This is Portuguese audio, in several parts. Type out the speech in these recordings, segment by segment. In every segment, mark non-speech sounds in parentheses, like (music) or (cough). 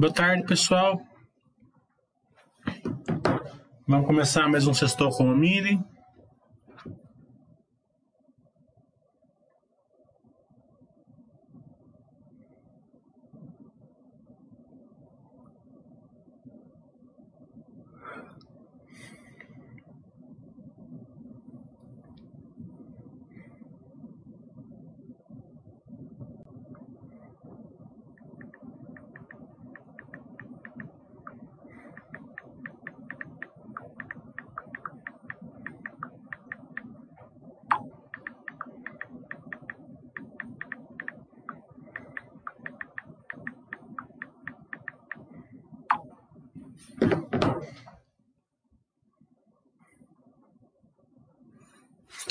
Boa tarde, pessoal. Vamos começar mais um Sextou com o Miri.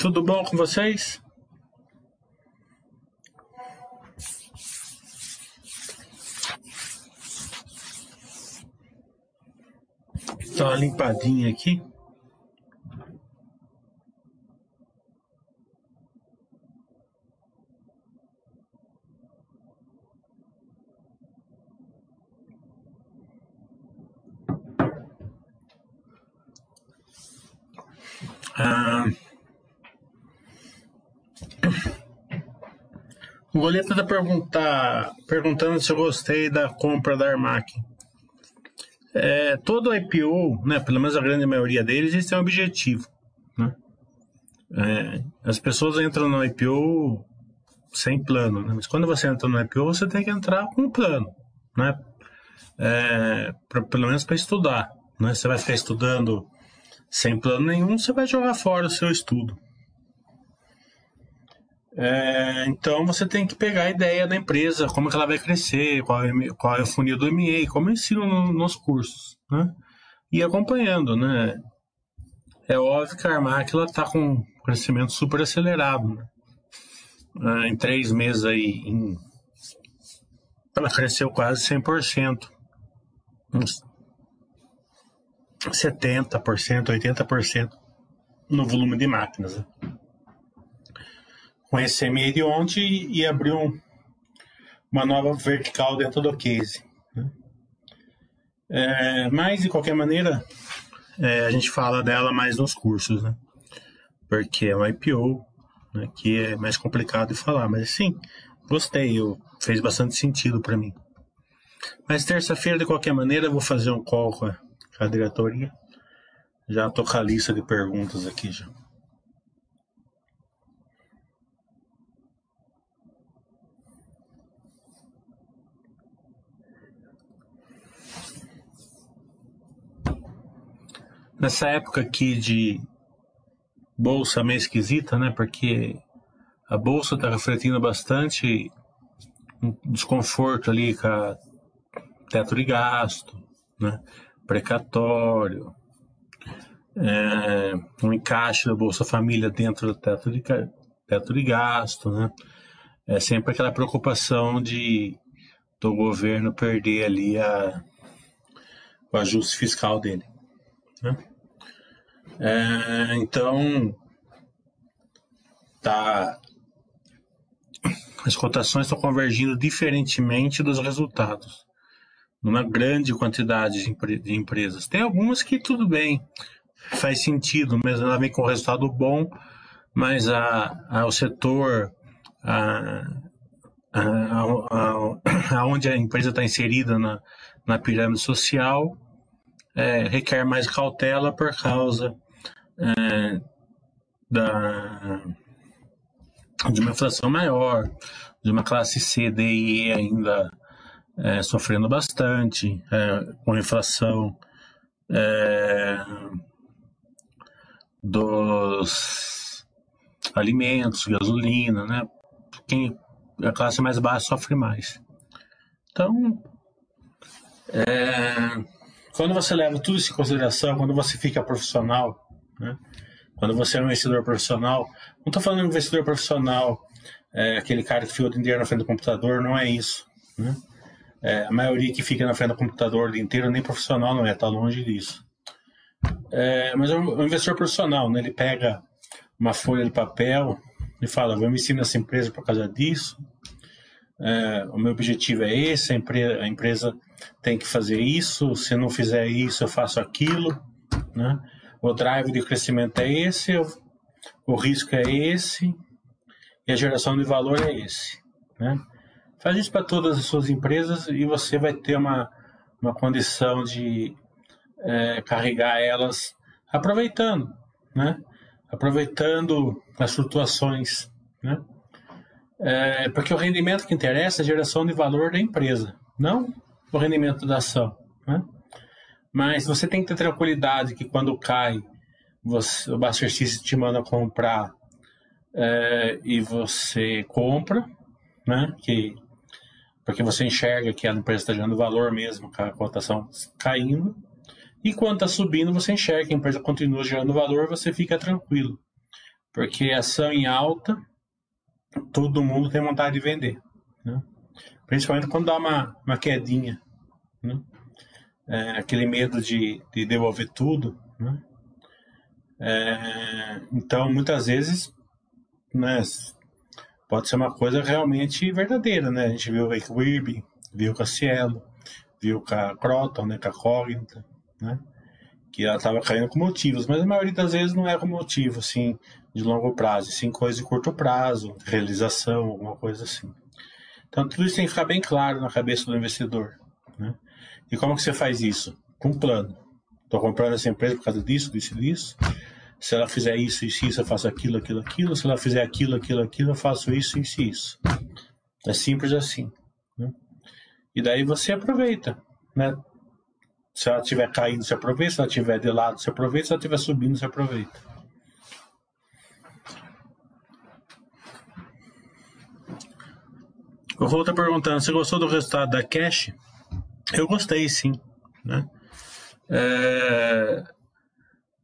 Tudo bom com vocês? Dá uma limpadinha aqui. Ah, o Goleta está perguntar, perguntando se eu gostei da compra da Armac. É, todo IPO, né, pelo menos a grande maioria deles, eles têm um objetivo. Né? É, as pessoas entram no IPO sem plano, né? mas quando você entra no IPO, você tem que entrar com um plano, né? É, pra, pelo menos para estudar. Né? Você vai ficar estudando sem plano nenhum, você vai jogar fora o seu estudo. É, então você tem que pegar a ideia da empresa, como que ela vai crescer, qual é, qual é o funil do MA, como eu ensino no, nos cursos, né? E acompanhando, né? É óbvio que a Armac está com um crescimento super acelerado, né? É, em três meses aí, em... ela cresceu quase 100%. Uns 70%, 80% no volume de máquinas. Né? Com esse ontem e abriu uma nova vertical dentro do case. Né? É, mas, de qualquer maneira, é, a gente fala dela mais nos cursos, né? Porque é um IPO, né, que é mais complicado de falar. Mas, sim, gostei, eu, fez bastante sentido para mim. Mas terça-feira, de qualquer maneira, eu vou fazer um call com a a diretoria. Já estou com a lista de perguntas aqui já. Nessa época aqui de bolsa meio esquisita, né? Porque a bolsa está refletindo bastante um desconforto ali com a teto de gasto, né? precatório, é, um encaixe da Bolsa Família dentro do teto de, teto de gasto, né? É sempre aquela preocupação de do governo perder ali a, o ajuste fiscal dele. Né? É, então, tá, as cotações estão convergindo diferentemente dos resultados numa grande quantidade de, empre de empresas. Tem algumas que tudo bem, faz sentido, mas ela vem com resultado bom, mas a, a, o setor a, aonde a, a, empresa está inserida na, na pirâmide social é, requer mais cautela por causa é, da, de uma inflação maior, de uma classe C, D e E ainda é, sofrendo bastante, é, com inflação é, dos alimentos, gasolina, né? Quem a classe mais baixa sofre mais. Então, é, quando você leva tudo isso em consideração, quando você fica profissional, né? quando você é um investidor profissional, não estou falando de um investidor profissional, é, aquele cara que fica o dia inteiro na frente do computador, não é isso. Né? É, a maioria que fica na frente do computador o dia inteiro nem profissional não é, está longe disso. É, mas é um investidor profissional, né? ele pega uma folha de papel e fala: Vou investir nessa empresa por causa disso, é, o meu objetivo é esse, a, a, empresa tem que fazer isso, se não fizer isso, eu faço aquilo, né? O drive de crescimento é esse, o risco é esse e a geração de valor é esse, né? Faz isso para todas as suas empresas e você vai ter uma, uma condição de é, carregar elas aproveitando, né? Aproveitando as flutuações, né? É, porque o rendimento que interessa é a geração de valor da empresa, não o rendimento da ação. Né? Mas você tem que ter tranquilidade que quando cai, você, o Buster te manda comprar é, e você compra, né? Que, porque você enxerga que a empresa está gerando valor mesmo, com a cotação caindo. E quando está subindo, você enxerga que a empresa continua gerando valor, você fica tranquilo. Porque ação em alta todo mundo tem vontade de vender. Né? Principalmente quando dá uma, uma quedinha. Né? É, aquele medo de, de devolver tudo. Né? É, então, muitas vezes, né, pode ser uma coisa realmente verdadeira. Né? A gente viu a Irby, viu com a Cielo, viu com a Croton, né, com a Cognita, né? que ela estava caindo com motivos, mas a maioria das vezes não é com motivo, assim, de longo prazo, sim coisa de curto prazo, realização, alguma coisa assim. Então tudo isso tem que ficar bem claro na cabeça do investidor. Né? E como que você faz isso? Com um plano. Estou comprando essa empresa por causa disso, disso e disso. Se ela fizer isso, isso, isso, eu faço aquilo, aquilo, aquilo. Se ela fizer aquilo, aquilo, aquilo, eu faço isso, isso, isso. É simples assim. Né? E daí você aproveita. Né? Se ela estiver caindo, você aproveita. Se ela estiver de lado, você aproveita. Se ela estiver subindo, você aproveita. O Rô está perguntando, você gostou do resultado da Cash? Eu gostei, sim. Né? É...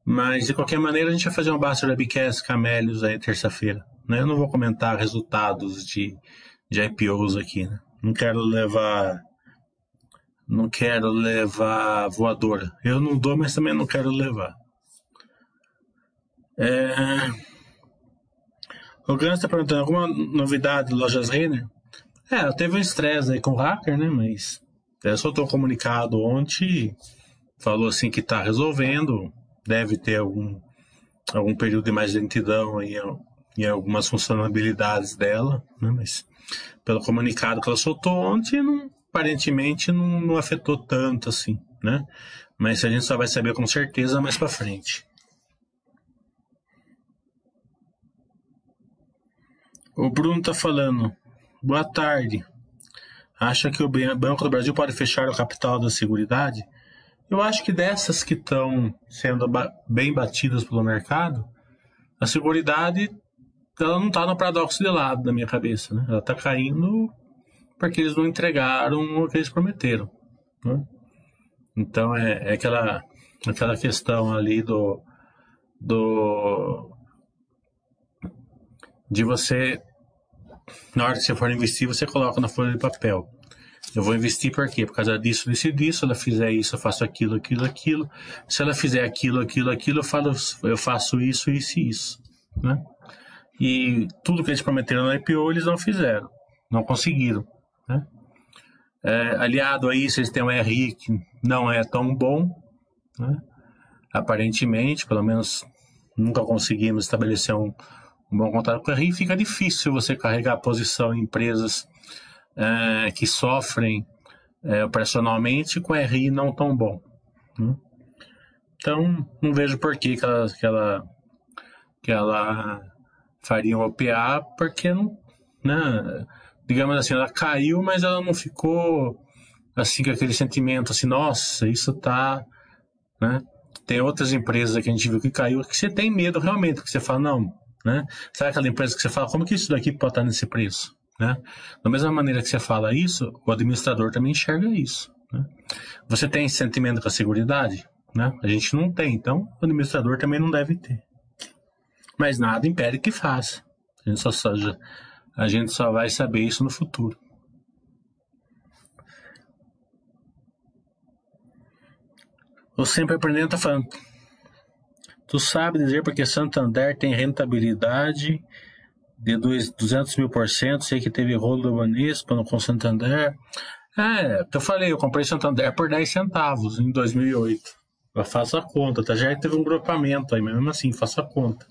Mas, de qualquer maneira, a gente vai fazer um Basta Webcast Camélios aí terça-feira. Né? Eu não vou comentar resultados de, de IPOs aqui. Né? Não quero levar... Não quero levar voadora. Eu não dou, mas também não quero levar. É... O Gans está perguntando, alguma novidade de lojas Renner? É, teve um estresse aí com o hacker, né? Mas é, soltou um comunicado ontem, falou assim que está resolvendo, deve ter algum, algum período de mais lentidão aí em algumas funcionalidades dela, né? Mas pelo comunicado que ela soltou ontem, não, aparentemente não, não afetou tanto assim, né? Mas a gente só vai saber com certeza mais para frente. O Bruno tá falando, Boa tarde. Acha que o Banco do Brasil pode fechar o capital da Seguridade? Eu acho que dessas que estão sendo bem batidas pelo mercado, a Seguridade ela não está no paradoxo de lado da minha cabeça. Né? Ela está caindo porque eles não entregaram o que eles prometeram. Né? Então é, é, aquela, aquela questão ali do, do de você na hora que você for investir, você coloca na folha de papel. Eu vou investir por quê? Por causa disso, disso disso. Se ela fizer isso, eu faço aquilo, aquilo, aquilo. Se ela fizer aquilo, aquilo, aquilo, eu, falo, eu faço isso, isso e isso. Né? E tudo que eles prometeram no IPO, eles não fizeram. Não conseguiram. Né? É, aliado a isso, eles têm um RI que não é tão bom. Né? Aparentemente, pelo menos nunca conseguimos estabelecer um bom contato com o RI, fica difícil você carregar a posição em empresas é, que sofrem é, operacionalmente com RI não tão bom. Né? Então, não vejo por que, que, ela, que, ela, que ela faria um OPA, porque não, né, digamos assim, ela caiu, mas ela não ficou assim com aquele sentimento assim, nossa, isso tá, né? Tem outras empresas que a gente viu que caiu que você tem medo realmente, que você fala, não, né? Sabe aquela empresa que você fala, como que isso daqui pode estar nesse preço? Né? Da mesma maneira que você fala isso, o administrador também enxerga isso. Né? Você tem sentimento com a segurança? Né? A gente não tem, então o administrador também não deve ter. Mas nada impede que faça. A gente só, só, a gente só vai saber isso no futuro. O Sempre Aprendendo está falando. Tu sabe dizer porque Santander tem rentabilidade de 200 mil por cento, sei que teve rolo do Banespa com Santander. É, eu falei, eu comprei Santander por 10 centavos em 2008. Eu faço a conta, tá? Já teve um grupamento aí, mas mesmo assim, faço a conta.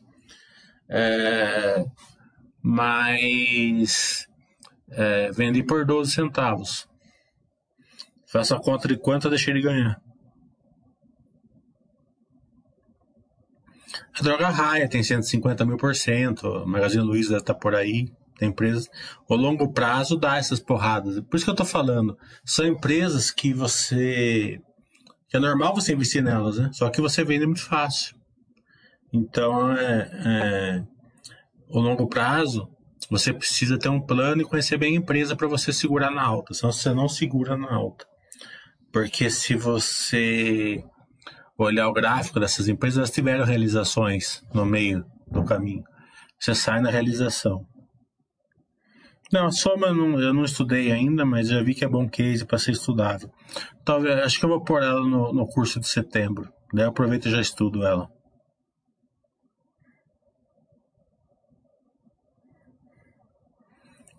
É, mas é, vendi por 12 centavos. Faço a conta de quanto eu deixei de ganhar. A droga raia tem 150 mil por cento, a Magazine Luiza está por aí, tem empresas. O longo prazo dá essas porradas. Por isso que eu estou falando. São empresas que você. que é normal você investir nelas, né? Só que você vende muito fácil. Então, é, é, o longo prazo, você precisa ter um plano e conhecer bem a empresa para você segurar na alta. Senão você não segura na alta. Porque se você olhar o gráfico dessas empresas, elas tiveram realizações no meio do caminho. Você sai na realização. Não, a Soma eu não, eu não estudei ainda, mas já vi que é bom case para ser estudável. Talvez, acho que eu vou pôr ela no, no curso de setembro. Daí eu aproveito e já estudo ela.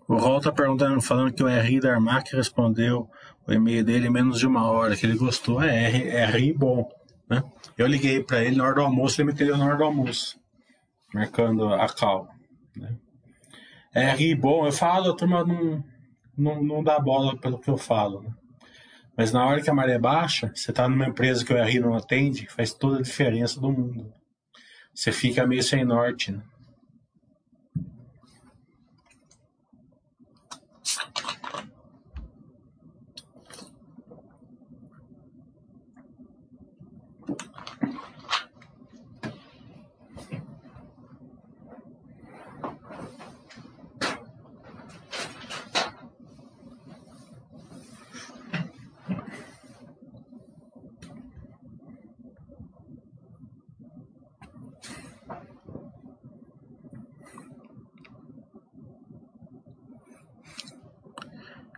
O Rol tá perguntando, falando que o RI da Armac respondeu o e-mail dele em menos de uma hora, que ele gostou. É, RI, RI bom. Né? Eu liguei para ele na hora do almoço, ele me atendeu na hora do almoço, marcando a cal. Né? É eu falo, a turma não, não, não dá bola pelo que eu falo. Né? Mas na hora que a maré baixa, você está numa empresa que o RI não atende, faz toda a diferença do mundo. Você fica meio sem norte. Né?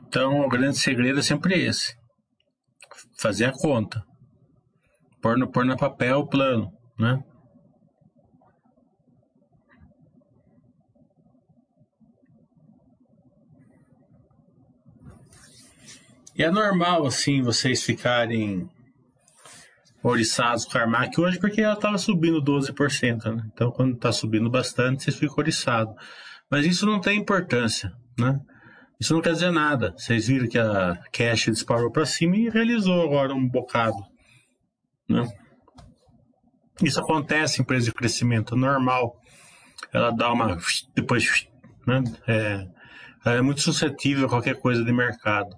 Então, o grande segredo é sempre esse: fazer a conta, pôr no, pôr no papel o plano, né? E é normal, assim, vocês ficarem oriçados com a Armac hoje, porque ela estava subindo 12%, né? Então, quando está subindo bastante, vocês ficam oriçados. Mas isso não tem importância, né? Isso não quer dizer nada. Vocês viram que a Cash disparou para cima e realizou agora um bocado. Né? Isso acontece em empresa de crescimento normal. Ela dá uma. Depois. Né? É, ela é muito suscetível a qualquer coisa de mercado.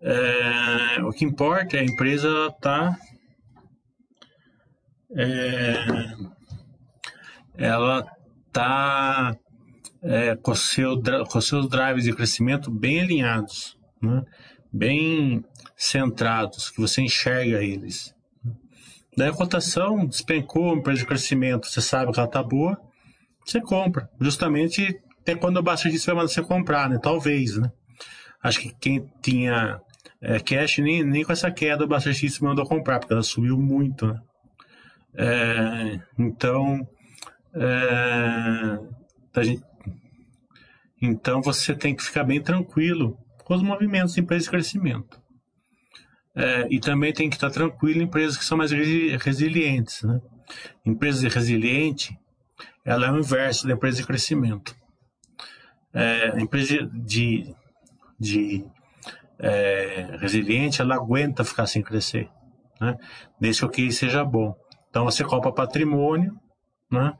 É, o que importa é a empresa. Tá, é, ela está é, com, seu, com seus drives de crescimento bem alinhados, né? bem centrados, que você enxerga eles. Daí a cotação despencou, empresa de crescimento, você sabe que ela está boa, você compra. Justamente até quando o Baixa vai mandar você comprar, né? Talvez, né? Acho que quem tinha é, cash nem, nem com essa queda o Baixa mandou comprar, porque ela subiu muito, né? É, então, é, a gente então você tem que ficar bem tranquilo com os movimentos de empresas de crescimento. É, e também tem que estar tranquilo em empresas que são mais resilientes. Né? Empresas resilientes, ela é o inverso da empresa de crescimento. É, a empresa de, de é, resiliente, ela aguenta ficar sem crescer, né? desde que o que seja bom. Então você compra patrimônio né?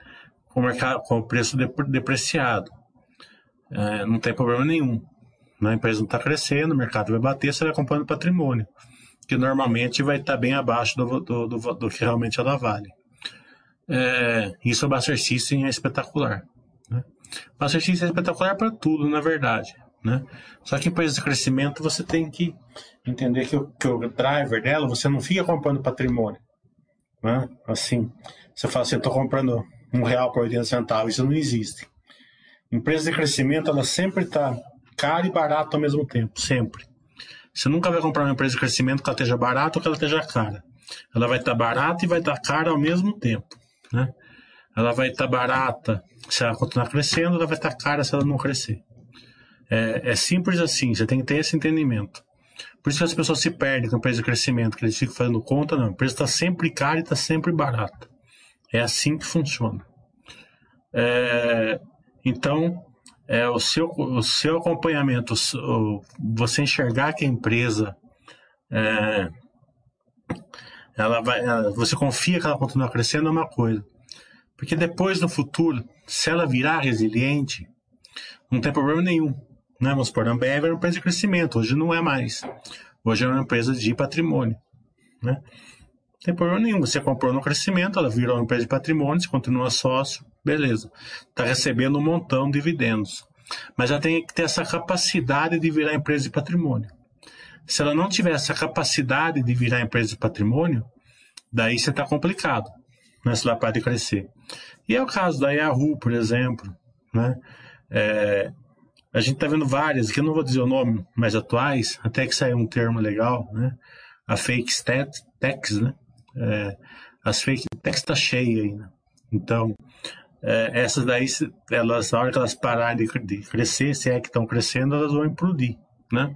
com, mercado, com o preço depreciado. É, não tem problema nenhum. Né? A empresa não está crescendo, o mercado vai bater, você vai comprando patrimônio, que normalmente vai estar tá bem abaixo do, do, do, do, que realmente ela vale. É, isso a Buster System é espetacular. Né? Buster System é espetacular para tudo, na verdade. Né? Só que em países de crescimento você tem que entender que o, que o driver dela, você não fica comprando patrimônio. Né? Assim, você fala assim, estou comprando um real por 80 centavos, isso não existe. Empresa de crescimento, ela sempre está cara e barato ao mesmo tempo, sempre. Você nunca vai comprar uma empresa de crescimento que ela esteja barata ou que ela esteja cara. Ela vai estar tá barata e vai estar tá cara ao mesmo tempo. Né? Ela vai estar tá barata se ela continuar crescendo, ela vai estar tá cara se ela não crescer. É, é, simples assim, você tem que ter esse entendimento. Por isso que as pessoas se perdem com a empresa de crescimento, que eles ficam fazendo conta, não. A empresa está sempre cara e está sempre barata. É assim que funciona. É, então, é, o, seu, o seu acompanhamento, o, você enxergar que a empresa é, ela vai, ela, você confia que ela continua crescendo é uma coisa. Porque depois, no futuro, se ela virar resiliente, não tem problema nenhum. Né? Vamos supor, a Ambev era uma empresa de crescimento, hoje não é mais. Hoje é uma empresa de patrimônio. Né? Não tem problema nenhum. Você comprou no crescimento, ela virou uma empresa de patrimônio, você continua sócio, beleza. Está recebendo um montão de dividendos. Mas ela tem que ter essa capacidade de virar empresa de patrimônio. Se ela não tiver essa capacidade de virar empresa de patrimônio, daí você está complicado, né? Se para de crescer. E é o caso da Yahoo, por exemplo, né? É, a gente está vendo várias, que eu não vou dizer o nome mais atuais, até que saiu um termo legal, né? A fake stat, techs, né? É, as fake techs está cheia ainda. Então, é, essas daí, elas, na hora que elas pararem de, crescer, se é que estão crescendo, elas vão implodir, né?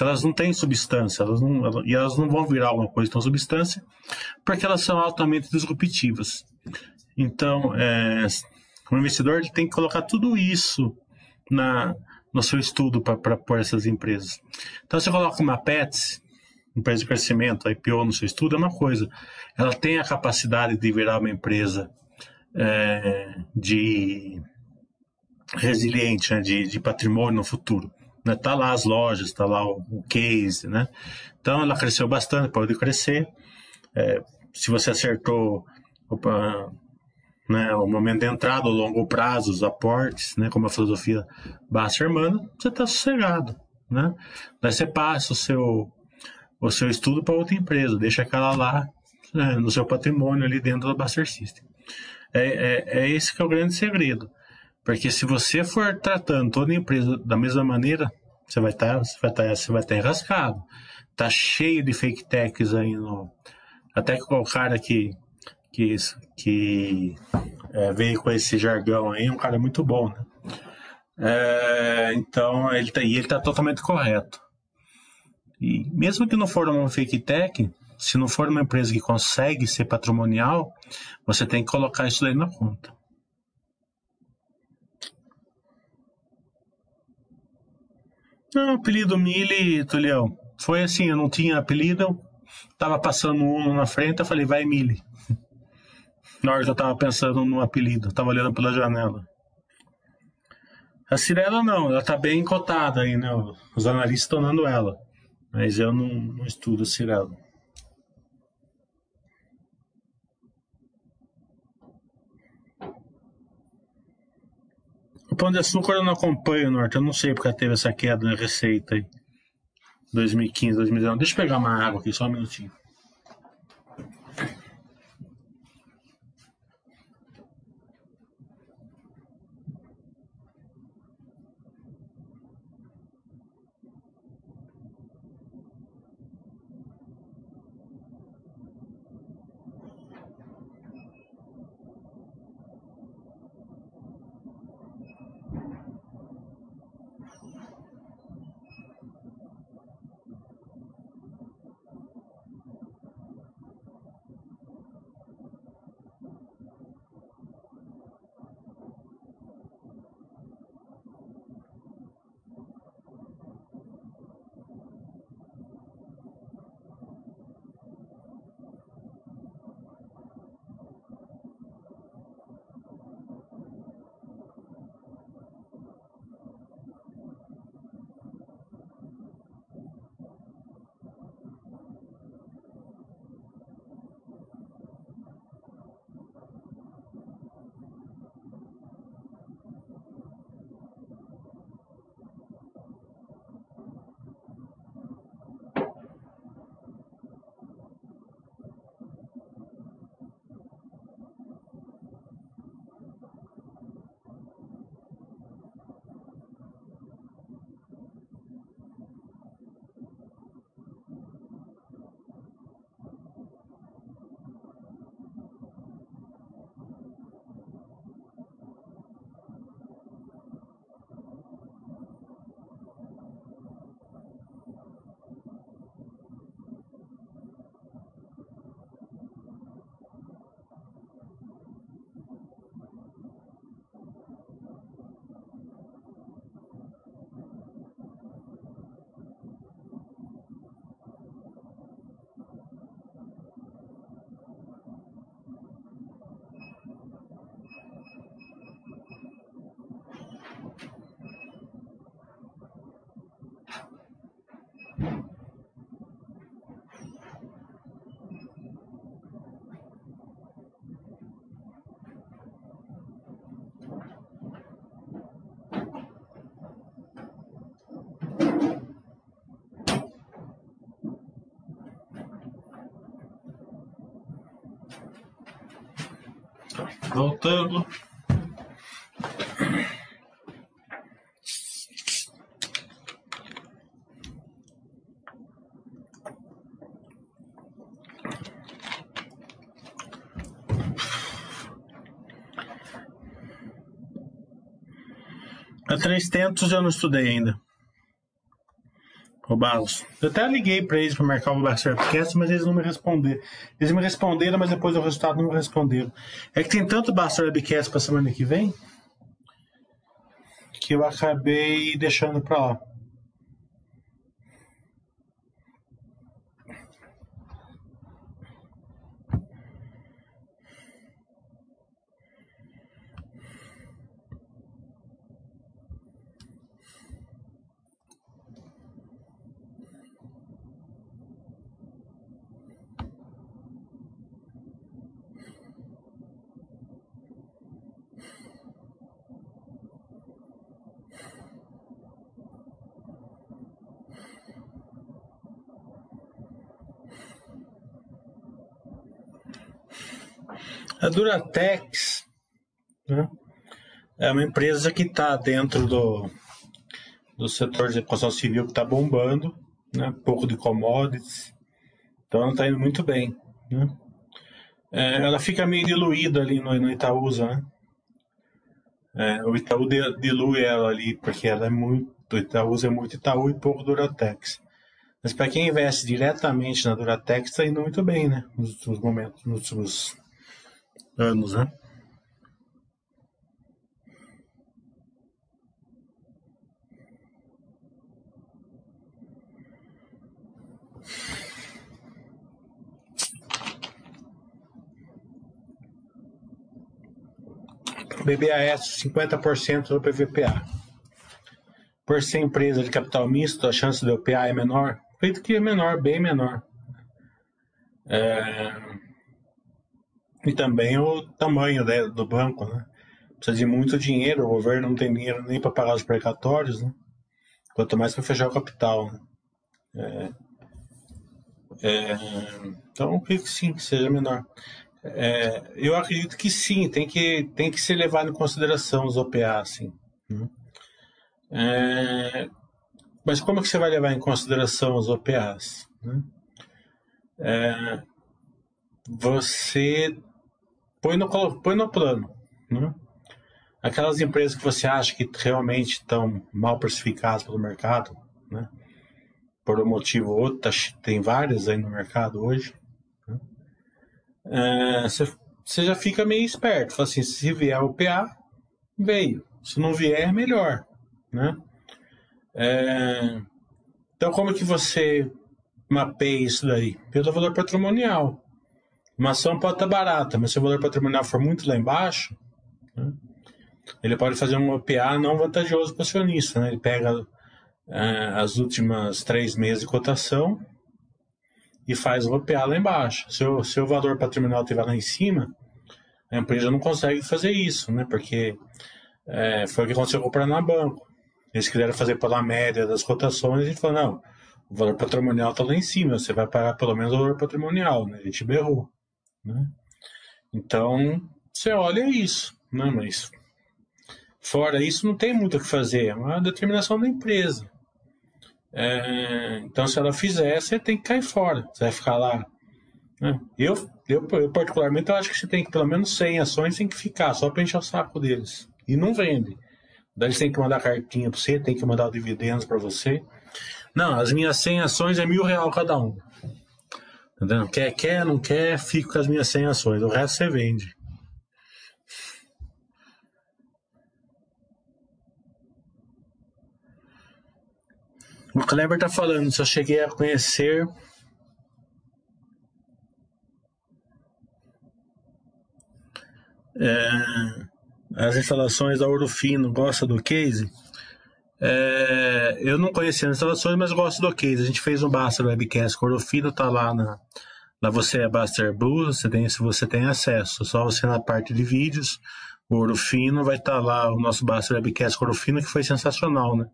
Elas não têm substância, elas não, e elas não vão virar alguma coisa com substância, porque elas são altamente disruptivas. Então, é, o investidor ele tem que colocar tudo isso na, no seu estudo para pôr essas empresas. Então, você coloca uma PETS, empresa de crescimento, IPO no seu estudo, é uma coisa. Ela tem a capacidade de virar uma empresa é, de resiliente, né, de, de patrimônio no futuro. Né? Tá lá as lojas, tá lá o, o case, né? Então ela cresceu bastante, pode crescer. É, se você acertou opa, né, o momento de entrada, o longo prazo, os aportes, né, como a filosofia Basserman, você está sossegado, né? Daí você passa o seu o seu estudo para outra empresa, deixa aquela lá né, no seu patrimônio ali dentro da Baster System. É, é, é esse que é o grande segredo. Porque se você for tratando toda empresa da mesma maneira, você vai estar tá, você vai estar tá, você vai estar tá enrascado. Tá cheio de fake techs aí no até que o cara que que, que é, veio com esse jargão aí, um cara muito bom, né? É, então, ele tá, ele está totalmente correto. E mesmo que não for uma fake tech, se não for uma empresa que consegue ser patrimonial, você tem que colocar isso daí na conta. Não, apelido Mili, Tulião. Foi assim, eu não tinha apelido, tava passando um na frente, eu falei, vai Mili. Na hora eu tava pensando no apelido, tava olhando pela janela. A Cirela não, ela tá bem cotada aí, né? Os analistas estão dando ela. Mas eu não, não estudo a Cirela. O Pão de Açúcar eu não acompanho, Norte. Eu não sei porque teve essa queda na receita aí. 2015, 2019. Deixa eu pegar uma água aqui, só um minutinho. Voltando. A três tentos eu não estudei ainda. Eu até liguei para eles para marcar o Blaster Podcast, mas eles não me responderam. Eles me responderam, mas depois do resultado não me responderam. É que tem tanto Blaster Webcast para semana que vem que eu acabei deixando para lá. A Duratex né, é uma empresa que está dentro do, do setor de construção civil que está bombando, né, pouco de commodities, então ela está indo muito bem. Né. É, ela fica meio diluída ali no, no Itaúsa, né? É, o Itaú dilui ela ali, porque ela é muito. O Itaúsa é muito Itaú e pouco Duratex. Mas para quem investe diretamente na Duratex, está indo muito bem, né? Nos últimos momentos, nos últimos anos, né? BBAS 50% do PVPA. Por ser empresa de capital misto, a chance de OPA é menor? Acredito que é menor, bem menor. É, e também o tamanho né, do banco, né? Precisa de muito dinheiro, o governo não tem dinheiro nem para pagar os precatórios, né? Quanto mais para fechar o capital. Né? É, é, então, que sim, que seja menor. É, eu acredito que sim, tem que, tem que ser levado em consideração os OPA, sim. Né? É, mas como que você vai levar em consideração os OPAs? Né? É, você põe no, põe no plano. Né? Aquelas empresas que você acha que realmente estão mal precificadas pelo mercado, né? por um motivo ou outro, tá tem várias aí no mercado hoje. Né? É, você, você já fica meio esperto. Fala assim, se vier o PA, veio. Se não vier, melhor. Né? É, então, como que você mapeia isso daí? Pelo valor patrimonial. Uma ação pode estar barata, mas se o valor patrimonial for muito lá embaixo, né, ele pode fazer um OPA não vantajoso para o acionista. Né? Ele pega é, as últimas três meses de cotação e faz o OPA lá embaixo. Se o, se o valor patrimonial estiver lá em cima, a empresa não consegue fazer isso, né? porque é, foi o que aconteceu com o Paraná Banco. Eles quiseram fazer pela média das cotações e falou, não, o valor patrimonial está lá em cima, você vai pagar pelo menos o valor patrimonial. Né? A gente berrou. Né? Então, você olha isso, né? mas fora isso não tem muito o que fazer, é uma determinação da empresa. É, então, se ela fizer, você tem que cair fora, você vai ficar lá. Né? Eu, eu, eu, particularmente, eu acho que você tem que, pelo menos 100 ações, tem que ficar, só para encher o saco deles. E não vende. Daí eles têm que mandar cartinha para você, tem que mandar dividendos para você. Não, as minhas 100 ações é mil real cada uma. Entendeu? Quer, quer, não quer, fico com as minhas 100 ações. O resto você vende. O Kleber tá falando, se eu cheguei a conhecer. É, as instalações da Ouro Fino, gosta do case? É, eu não conhecia as instalações, mas gosto do case. A gente fez um Baster Webcast com o Ouro Fino, tá lá na, você é Buster Blue, você tem, se você tem acesso, só você na parte de vídeos, o Ouro Fino, vai estar tá lá o nosso Buster Webcast com Ouro Fino, que foi sensacional, né?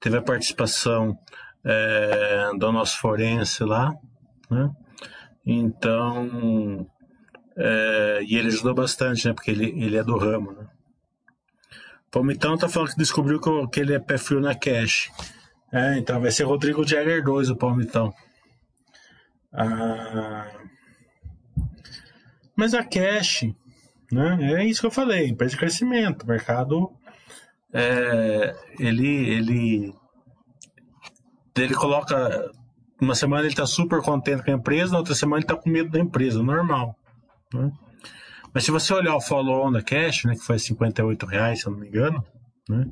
Teve a participação é, do nosso forense lá, né? Então, É, e ele ajudou bastante, né? Porque ele, ele é do ramo, né? Palmitão tá falando que descobriu que, que ele é pé frio na cash. É, então vai ser Rodrigo Jagger 2 o Palmitão. Ah, mas a cash, né? É isso que eu falei, empresa de crescimento, mercado é, ele ele ele coloca uma semana ele está super contente com a empresa, na outra semana ele está com medo da empresa, normal. Né? Mas se você olhar o follow-on da Cash, né, que foi 58 reais, se eu não me engano, né,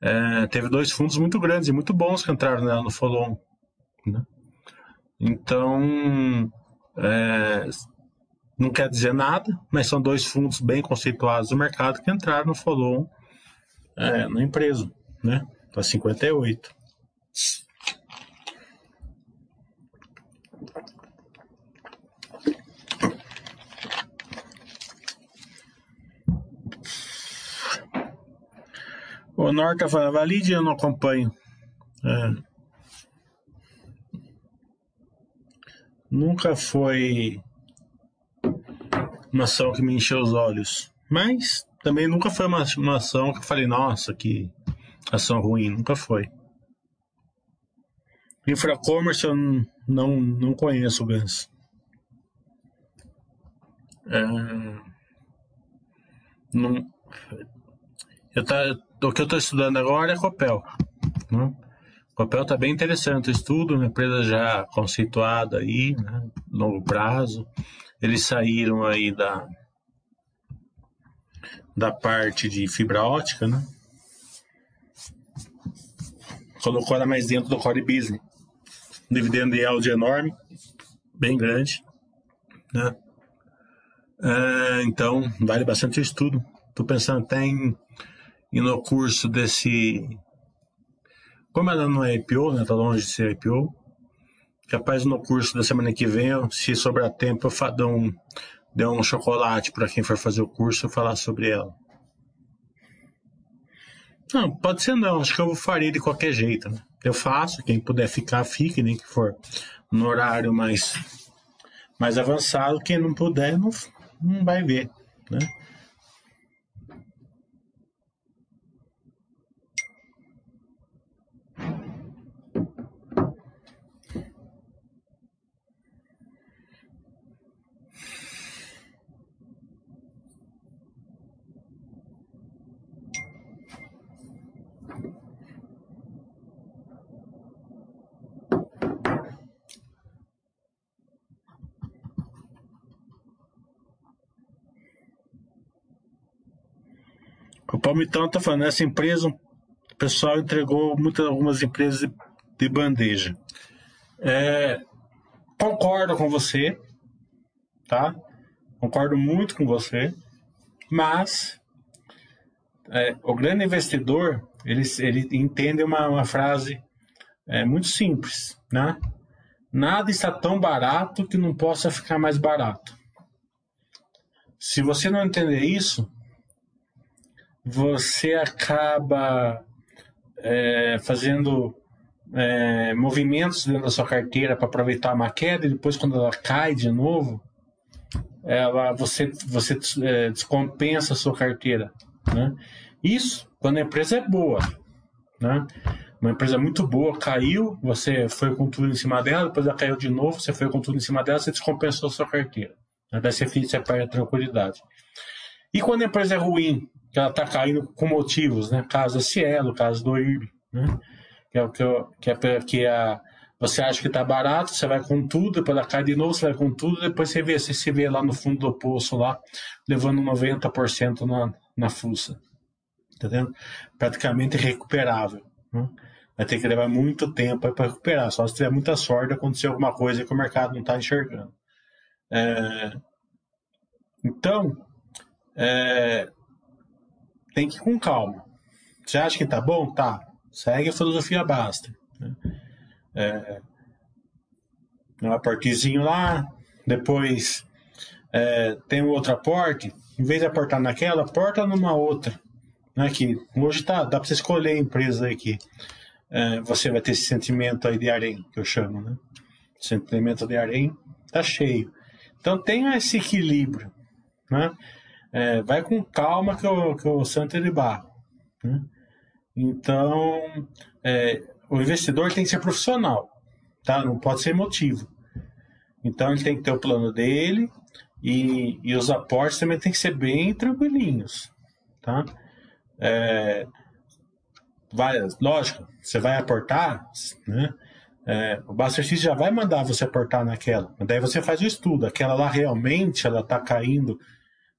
é, teve dois fundos muito grandes e muito bons que entraram nela no follow-on. Né? Então, é, não quer dizer nada, mas são dois fundos bem conceituados do mercado que entraram no follow-on é, na empresa, né? Para 58. O Norca fala, valide eu não acompanho. É. Nunca foi uma ação que me encheu os olhos. Mas também nunca foi uma, uma ação que eu falei, nossa, que ação ruim. Nunca foi. Infracommerce eu não, não conheço Gans. É, não, eu tá, o que eu estou estudando agora é Copel. Né? Copel está bem interessante o estudo, uma empresa já conceituada aí, né? longo prazo. Eles saíram aí da, da parte de fibra ótica, né? Colocou ela mais dentro do core business. Um dividendo yield enorme, bem grande, né? É, então, vale bastante o estudo. Estou pensando até em e no curso desse. Como ela não é IPO, né? Tá longe de ser IPO. Capaz no curso da semana que vem, se sobrar tempo, eu dou um, dou um chocolate para quem for fazer o curso e falar sobre ela. Não, pode ser não, acho que eu faria de qualquer jeito. Né? Eu faço, quem puder ficar, fique, nem que for no horário mais, mais avançado. Quem não puder, não, não vai ver. Né? O Palmitão está falando, essa empresa, o pessoal entregou muitas algumas empresas de, de bandeja. É, concordo com você, tá? Concordo muito com você, mas é, o grande investidor ele, ele entende uma, uma frase é, muito simples, né? Nada está tão barato que não possa ficar mais barato. Se você não entender isso, você acaba é, fazendo é, movimentos dentro da sua carteira para aproveitar uma queda e depois quando ela cai de novo, ela, você, você é, descompensa a sua carteira. Né? Isso quando a empresa é boa. Né? Uma empresa muito boa caiu, você foi com tudo em cima dela, depois ela caiu de novo, você foi com tudo em cima dela, você descompensou a sua carteira. Daí você, você perde a tranquilidade. E quando a empresa é ruim, que ela está caindo com motivos, né? Caso Cielo, caso do IRB, né? Que é o que, eu, que é que a, você acha que está barato, você vai com tudo, depois ela cai de novo, você vai com tudo, depois você vê, você se vê lá no fundo do poço lá, levando 90% na, na fuça. Entendendo? Praticamente recuperável. Né? Vai ter que levar muito tempo para recuperar. Só se tiver muita sorte acontecer alguma coisa que o mercado não está enxergando. É... Então, é, tem que ir com calma. Você acha que tá bom? Tá. Segue a filosofia basta. Né? É, um aportezinho lá, depois é, tem outro aporte, em vez de aportar naquela, aporta numa outra. Né, que hoje tá, dá para você escolher a empresa aí que é, você vai ter esse sentimento aí de harém, que eu chamo, né? Sentimento de harém tá cheio. Então tenha esse equilíbrio, né? É, vai com calma que o, que o santo ele barra. Né? Então, é, o investidor tem que ser profissional, tá? Não pode ser emotivo. Então ele tem que ter o plano dele e, e os aportes também tem que ser bem tranquilinhos, tá? É, vai, lógico, você vai aportar, né? É, o Buster System já vai mandar você aportar naquela. Daí você faz o estudo. Aquela lá realmente ela está caindo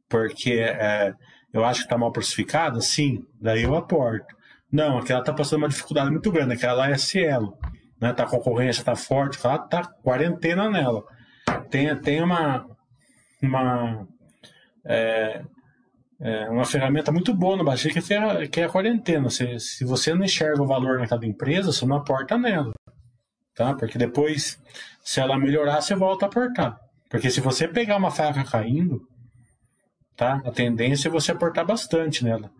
porque é, eu acho que está mal precificada? Sim. Daí eu aporto. Não, aquela está passando uma dificuldade muito grande. Aquela lá é cielo. Né? Tá, a concorrência está forte, ela tá quarentena nela. Tem, tem uma, uma, é, é, uma ferramenta muito boa no Basti que é, que é a quarentena. Se, se você não enxerga o valor naquela empresa, você não aporta nela. Tá? Porque depois, se ela melhorar, você volta a aportar. Porque se você pegar uma faca caindo, tá? a tendência é você aportar bastante nela.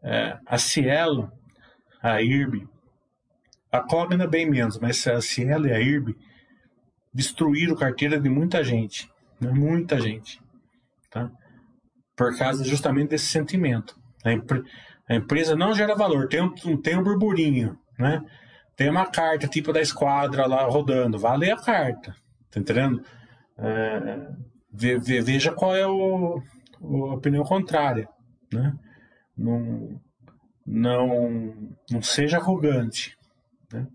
É, a Cielo, a IRB, a Cogna bem menos, mas a Cielo e a IRB destruíram carteira de muita gente. Né? Muita gente. Tá? Por causa justamente desse sentimento. A, empre a empresa não gera valor, tem um, tem um burburinho, né? Tem uma carta tipo da esquadra lá rodando, vai ler a carta, tá entendendo? É, ve, ve, veja qual é o, a opinião contrária, né? Não, não, não seja arrogante, né?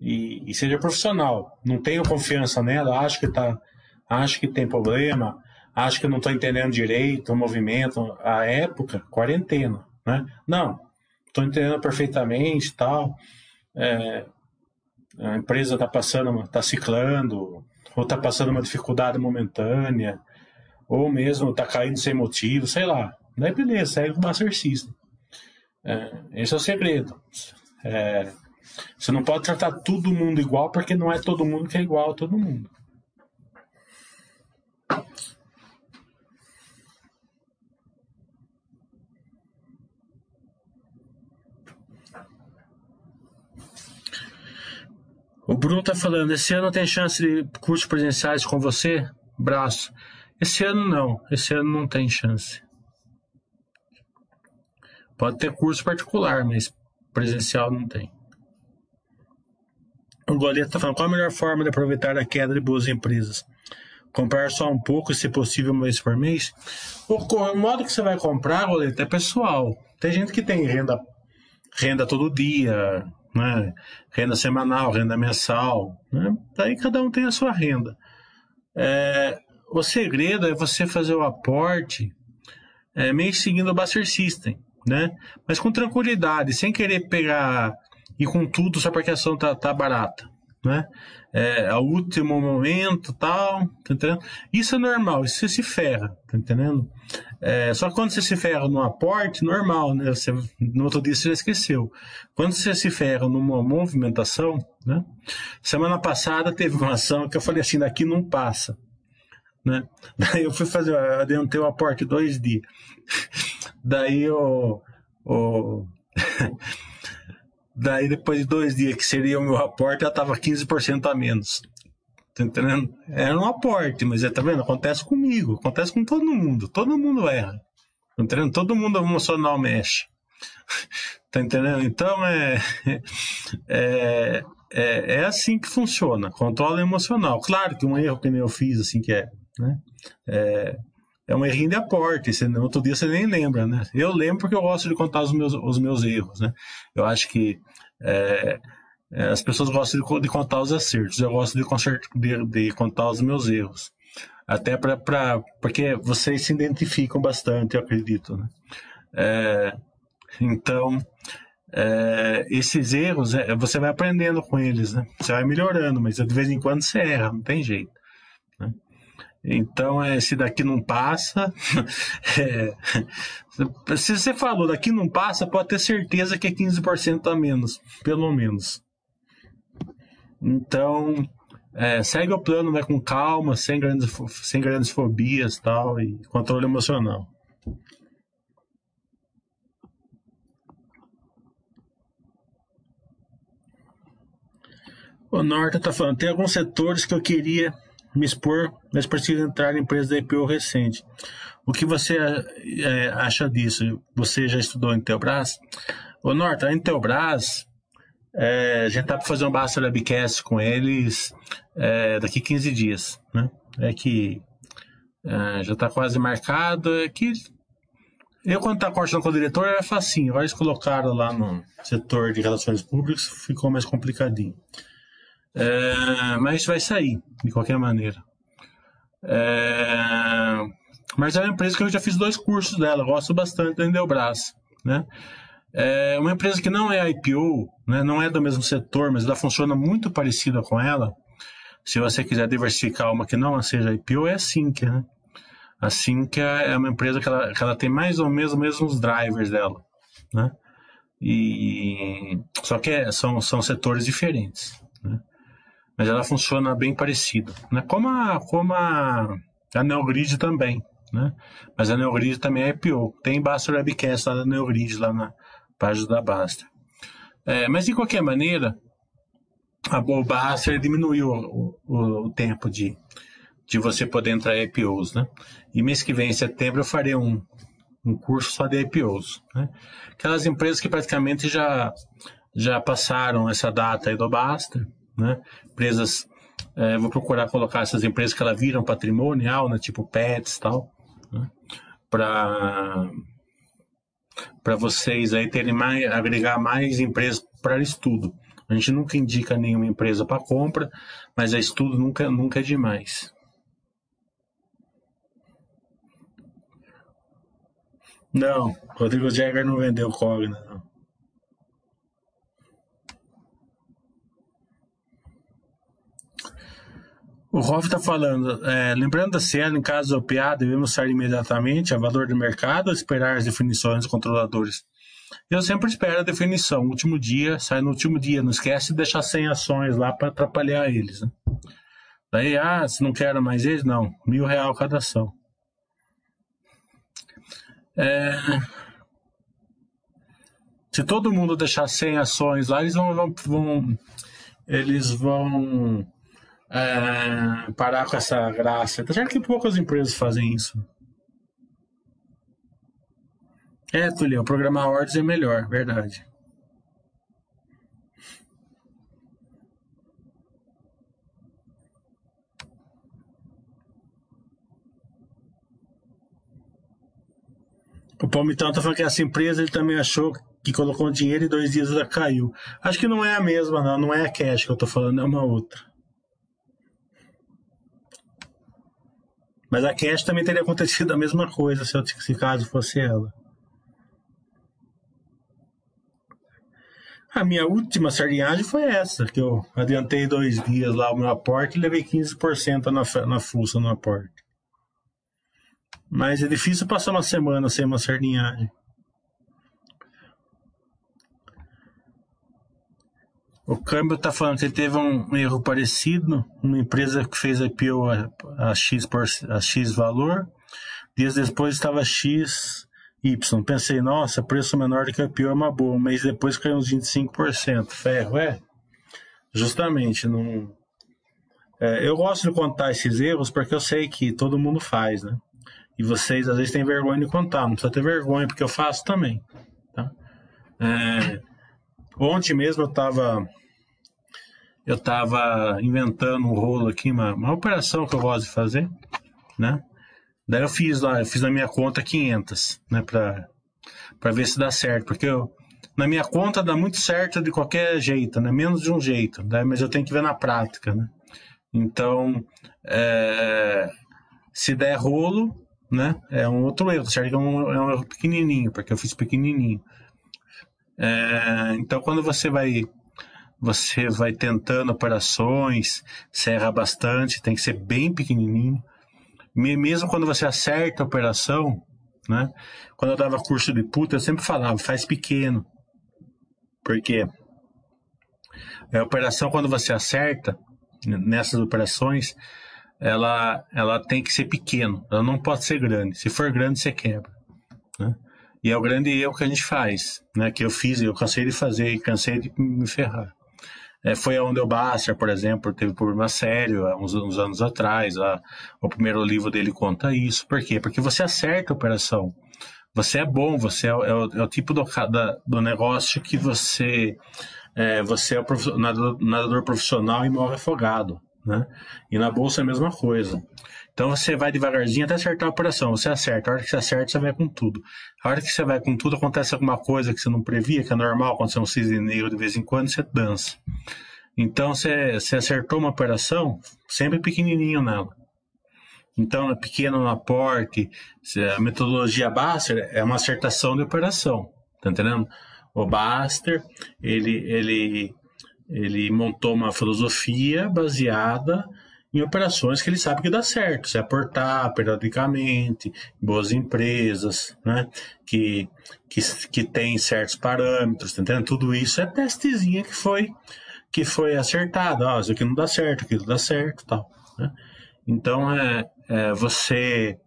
E, e, seja profissional. Não tenho confiança nela, acho que tá, acho que tem problema, acho que não estou entendendo direito o movimento, a época, quarentena, né? Não, estou entendendo perfeitamente tal. É, a empresa está passando, está ciclando, ou está passando uma dificuldade momentânea, ou mesmo está caindo sem motivo, sei lá. Daí beleza, segue o Master System. É, esse é o segredo. É, você não pode tratar todo mundo igual, porque não é todo mundo que é igual a todo mundo. O Bruno tá falando, esse ano tem chance de cursos presenciais com você? Braço. Esse ano não, esse ano não tem chance. Pode ter curso particular, mas presencial não tem. O Goleto está falando, qual a melhor forma de aproveitar a queda de boas empresas? Comprar só um pouco, se possível, uma vez por mês? O modo que você vai comprar, Goleto, é pessoal. Tem gente que tem renda, renda todo dia, né? renda semanal, renda mensal. Né? Daí cada um tem a sua renda. É, o segredo é você fazer o aporte é, meio seguindo o Buster System, né? Mas com tranquilidade, sem querer pegar e com tudo só porque a ação tá, tá barata, né? É, ao último momento, tal, tá entendendo? Isso é normal, isso você se ferra, tá entendendo? É, só quando você se ferra num aporte, normal, né? Você, no outro dia você já esqueceu. Quando você se ferra numa movimentação, né? Semana passada teve uma ação que eu falei assim, daqui não passa, né? (laughs) Daí eu fui fazer, adiantei o aporte dois dias. (laughs) Daí o, o (laughs) Daí, depois de dois dias, que seria o meu aporte, ela estava 15% a menos. Tá entendendo? Era um aporte, mas é, tá vendo? Acontece comigo, acontece com todo mundo. Todo mundo erra. Tá entendendo? Todo mundo emocional mexe. tá entendendo? Então, é, é, é, é assim que funciona. Controle emocional. Claro que um erro que nem eu fiz, assim, que é, né? É, é um errinho de aporte, você, outro dia você nem lembra, né? Eu lembro porque eu gosto de contar os meus, os meus erros, né? Eu acho que é, é, as pessoas gostam de, de, contar os acertos, eu gosto de, de, de contar os meus erros. Até para porque vocês se identificam bastante, eu acredito, né? É, então, é, esses erros, é, você vai aprendendo com eles, né? Você vai melhorando, mas de vez em quando você erra, não tem jeito. Né? Então, é, se daqui não passa. (laughs) É, se você falou daqui não passa, pode ter certeza que é 15% a menos, pelo menos. Então, é, segue o plano, vai com calma, sem grandes, sem grandes fobias tal, e controle emocional. O Norte está falando, tem alguns setores que eu queria me expor, mas preciso entrar em empresa da IPO recente. O que você é, acha disso? Você já estudou em Teobras? Ô, Norton, a Intelbras, é, a gente tá para fazer um Basta Webcast com eles é, daqui 15 dias, né? É que é, já está quase marcado, é que eu, quando tá conversando com o diretor, é facinho. Agora eles colocaram lá no setor de relações públicas, ficou mais complicadinho. É, mas vai sair, de qualquer maneira. É, mas é uma empresa que eu já fiz dois cursos dela, gosto bastante da Indelbras, né? É uma empresa que não é IPO, né, não é do mesmo setor, mas ela funciona muito parecida com ela. Se você quiser diversificar uma que não seja IPO, é a Sinqia, né? A Sinqia é uma empresa que ela, que ela tem mais ou menos os mesmos drivers dela, né? E só que é, são, são setores diferentes, né? Mas ela funciona bem parecido, né? Como a como a, a Neogrid também, né? Mas a Neogrid também é IPO. Tem Basta Webcast lá da Neogrid lá na página da Basta. É, mas de qualquer maneira, a Basta diminuiu o, o, o tempo de de você poder entrar em IPOs, né? E mês que vem, em setembro, eu farei um, um curso só de IPOs, né? Aquelas empresas que praticamente já, já passaram essa data aí do Basta, né? Empresas, é, vou procurar colocar essas empresas que elas viram patrimonial, né? Tipo Pets tal, né? Para para vocês aí terem mais, agregar mais empresas para estudo. A gente nunca indica nenhuma empresa para compra, mas a estudo nunca, nunca é demais. Não, Rodrigo Jagger não vendeu Cogna, não. O Rolf está falando, é, lembrando da Cielo, em caso de OPA, devemos sair imediatamente a valor do mercado ou esperar as definições dos controladores? Eu sempre espero a definição, último dia, sai no último dia, não esquece de deixar 100 ações lá para atrapalhar eles. Né? Daí, ah, se não quero mais eles, não, mil real cada ação. É, se todo mundo deixar 100 ações lá, eles vão, vão eles vão é, parar com essa graça. Tá certo que poucas empresas fazem isso. É, Tulio, programar ordens é melhor, verdade. O Palmitão tá falando que essa empresa ele também achou que colocou dinheiro e dois dias ela caiu. Acho que não é a mesma, não. Não é a Cash que eu tô falando, é uma outra. Mas a Cash também teria acontecido a mesma coisa se, eu, se caso fosse ela. A minha última sardinhagem foi essa, que eu adiantei dois dias lá o meu aporte e levei 15% na, na fuça no aporte. Mas é difícil passar uma semana sem uma sardinhagem. O câmbio está falando que ele teve um erro parecido, uma empresa que fez IPO a, a, X, por, a X valor, dias depois estava X, Y. Pensei, nossa, preço menor do que a IPO é uma boa, um mês depois caiu uns 25%. Ferro, é? Justamente, não... É, eu gosto de contar esses erros porque eu sei que todo mundo faz, né? E vocês às vezes têm vergonha de contar, não precisa ter vergonha, porque eu faço também. Tá? É, ontem mesmo eu estava eu tava inventando um rolo aqui, uma, uma operação que eu gosto de fazer, né? Daí eu fiz lá, eu fiz na minha conta 500, né, para para ver se dá certo, porque eu, na minha conta dá muito certo de qualquer jeito, né? Menos de um jeito, né? mas eu tenho que ver na prática, né? Então, é, se der rolo, né? É um outro erro, certo? É um, é um erro pequenininho, porque eu fiz pequenininho. É, então, quando você vai você vai tentando operações, você erra bastante, tem que ser bem pequenininho. Mesmo quando você acerta a operação, né? Quando eu dava curso de puta, eu sempre falava, faz pequeno. Porque a operação, quando você acerta, nessas operações, ela, ela tem que ser pequeno, ela não pode ser grande. Se for grande, você quebra. Né? E é o grande erro que a gente faz, né? que eu fiz, eu cansei de fazer e cansei de me ferrar. É, foi o Baster, por exemplo, teve problema sério há uns, uns anos atrás. A, o primeiro livro dele conta isso. Por quê? Porque você acerta a operação. Você é bom, você é, é, o, é o, tipo do, da, do negócio que você é, você é o nadador, nadador profissional e morre afogado. Né? E na bolsa é a mesma coisa. Então você vai devagarzinho até acertar a operação. Você acerta. A hora que você acerta, você vai com tudo. A hora que você vai com tudo, acontece alguma coisa que você não previa, que é normal, acontecer um cisne negro de vez em quando, você dança. Então você, você acertou uma operação, sempre pequenininho nela. Então, é pequeno no aporte, a metodologia Baster é uma acertação de operação, tá entendendo? O Baster, ele, ele, ele montou uma filosofia baseada em operações que ele sabe que dá certo, se aportar periodicamente, boas empresas, né? Que, que, que tem certos parâmetros, tá entendendo? Tudo isso é testezinha que foi que foi acertado. Ah, isso aqui não dá certo, aquilo dá certo tal. Né? Então, é, é você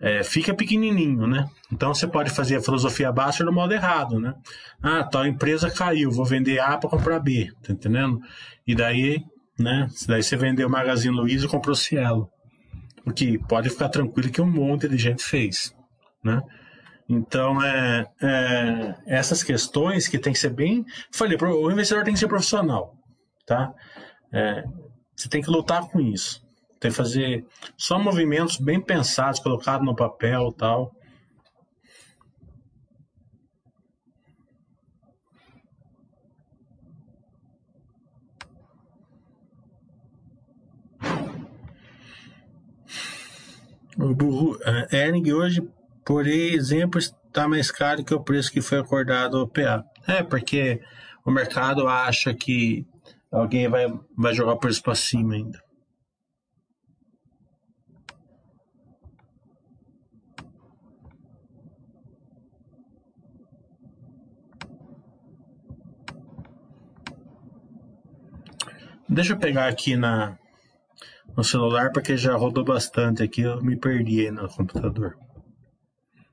é, fica pequenininho, né? Então, você pode fazer a filosofia baixa do modo errado, né? Ah, tal empresa caiu, vou vender A para comprar B, tá entendendo? E daí né? Daí você vendeu o Magazine Luiza e comprou Cielo. O que pode ficar tranquilo que um monte de gente fez, né? Então, é, é, essas questões que tem que ser bem. Falei, o investidor tem que ser profissional, tá? É, você tem que lutar com isso. Tem que fazer só movimentos bem pensados, colocados no papel tal. O burro, a Ering hoje, por exemplo, está mais caro que o preço que foi acordado ao PA. É, porque o mercado acha que alguém vai, vai jogar o preço para cima ainda. Deixa eu pegar aqui na, no celular porque já rodou bastante aqui, eu me perdi aí no computador.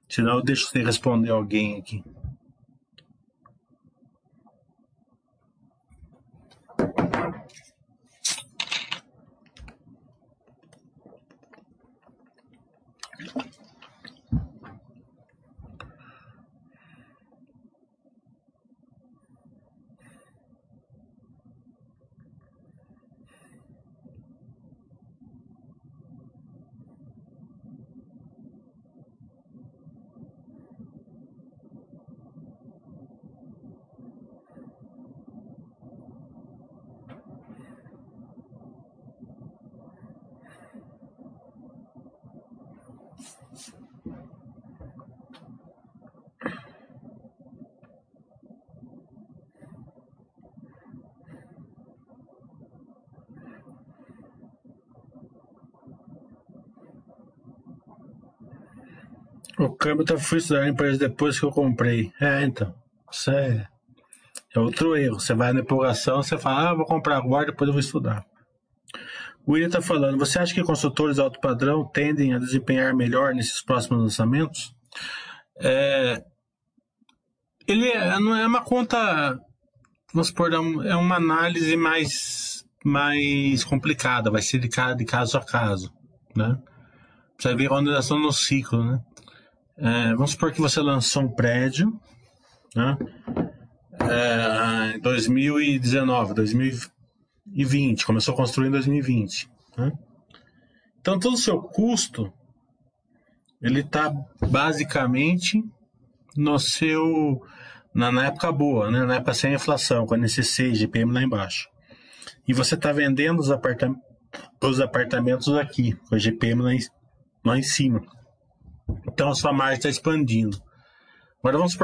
Senão eu deixo você responder alguém aqui. O câmbio fui estudar a empresa depois que eu comprei. É, então. Isso é, é outro erro. Você vai na empolgação, você fala, ah, vou comprar agora, depois eu vou estudar. O William está falando, você acha que consultores alto padrão tendem a desempenhar melhor nesses próximos lançamentos? É, ele é, não é uma conta, vamos supor, é, é uma análise mais, mais complicada, vai ser de, de caso a caso, né? Precisa ver nós estamos no ciclo, né? É, vamos supor que você lançou um prédio, né? É, em 2019, 2020, começou a construir em 2020. Né? Então todo o seu custo ele está basicamente no seu na, na, época boa, né? na época sem inflação, com a NC6, GPM lá embaixo. E você está vendendo os, apartam os apartamentos aqui, com a GPM lá em, lá em cima. Então a sua margem está expandindo. Agora vamos